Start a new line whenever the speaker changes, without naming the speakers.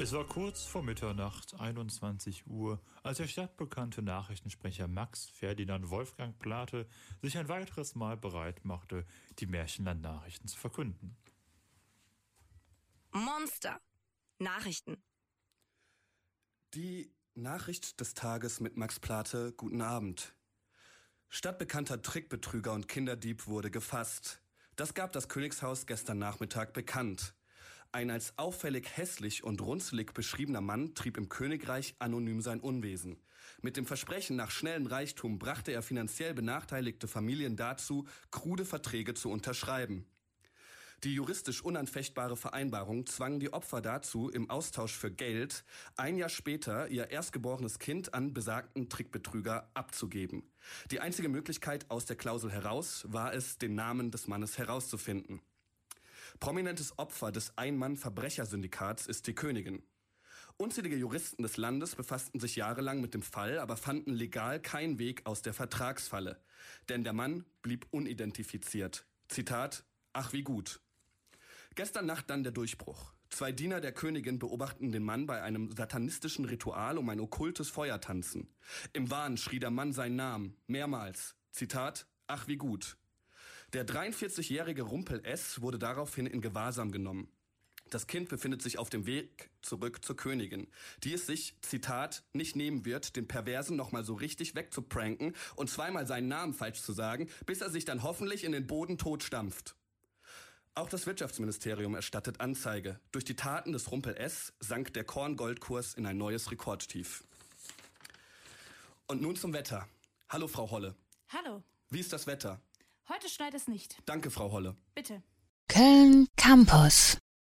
Es war kurz vor Mitternacht, 21 Uhr, als der stadtbekannte Nachrichtensprecher Max Ferdinand Wolfgang Plate sich ein weiteres Mal bereit machte, die Märchenland-Nachrichten zu verkünden.
Monster. Nachrichten.
Die Nachricht des Tages mit Max Plate. Guten Abend. Stadtbekannter Trickbetrüger und Kinderdieb wurde gefasst. Das gab das Königshaus gestern Nachmittag bekannt. Ein als auffällig hässlich und runzelig beschriebener Mann trieb im Königreich anonym sein Unwesen. Mit dem Versprechen nach schnellem Reichtum brachte er finanziell benachteiligte Familien dazu, krude Verträge zu unterschreiben. Die juristisch unanfechtbare Vereinbarung zwang die Opfer dazu, im Austausch für Geld ein Jahr später ihr erstgeborenes Kind an besagten Trickbetrüger abzugeben. Die einzige Möglichkeit aus der Klausel heraus war es, den Namen des Mannes herauszufinden. Prominentes Opfer des Ein-Mann-Verbrechersyndikats ist die Königin. Unzählige Juristen des Landes befassten sich jahrelang mit dem Fall, aber fanden legal keinen Weg aus der Vertragsfalle. Denn der Mann blieb unidentifiziert. Zitat, ach wie gut. Gestern Nacht dann der Durchbruch. Zwei Diener der Königin beobachten den Mann bei einem satanistischen Ritual um ein okkultes Feuer tanzen. Im Wahn schrie der Mann seinen Namen, mehrmals. Zitat, ach wie gut. Der 43-jährige Rumpel S. wurde daraufhin in Gewahrsam genommen. Das Kind befindet sich auf dem Weg zurück zur Königin, die es sich, Zitat, nicht nehmen wird, den Perversen nochmal so richtig wegzupranken und zweimal seinen Namen falsch zu sagen, bis er sich dann hoffentlich in den Boden totstampft. Auch das Wirtschaftsministerium erstattet Anzeige. Durch die Taten des Rumpel S sank der Korngoldkurs in ein neues Rekordtief. Und nun zum Wetter. Hallo, Frau Holle.
Hallo.
Wie ist das Wetter?
Heute schneit es nicht.
Danke, Frau Holle.
Bitte.
Köln Campus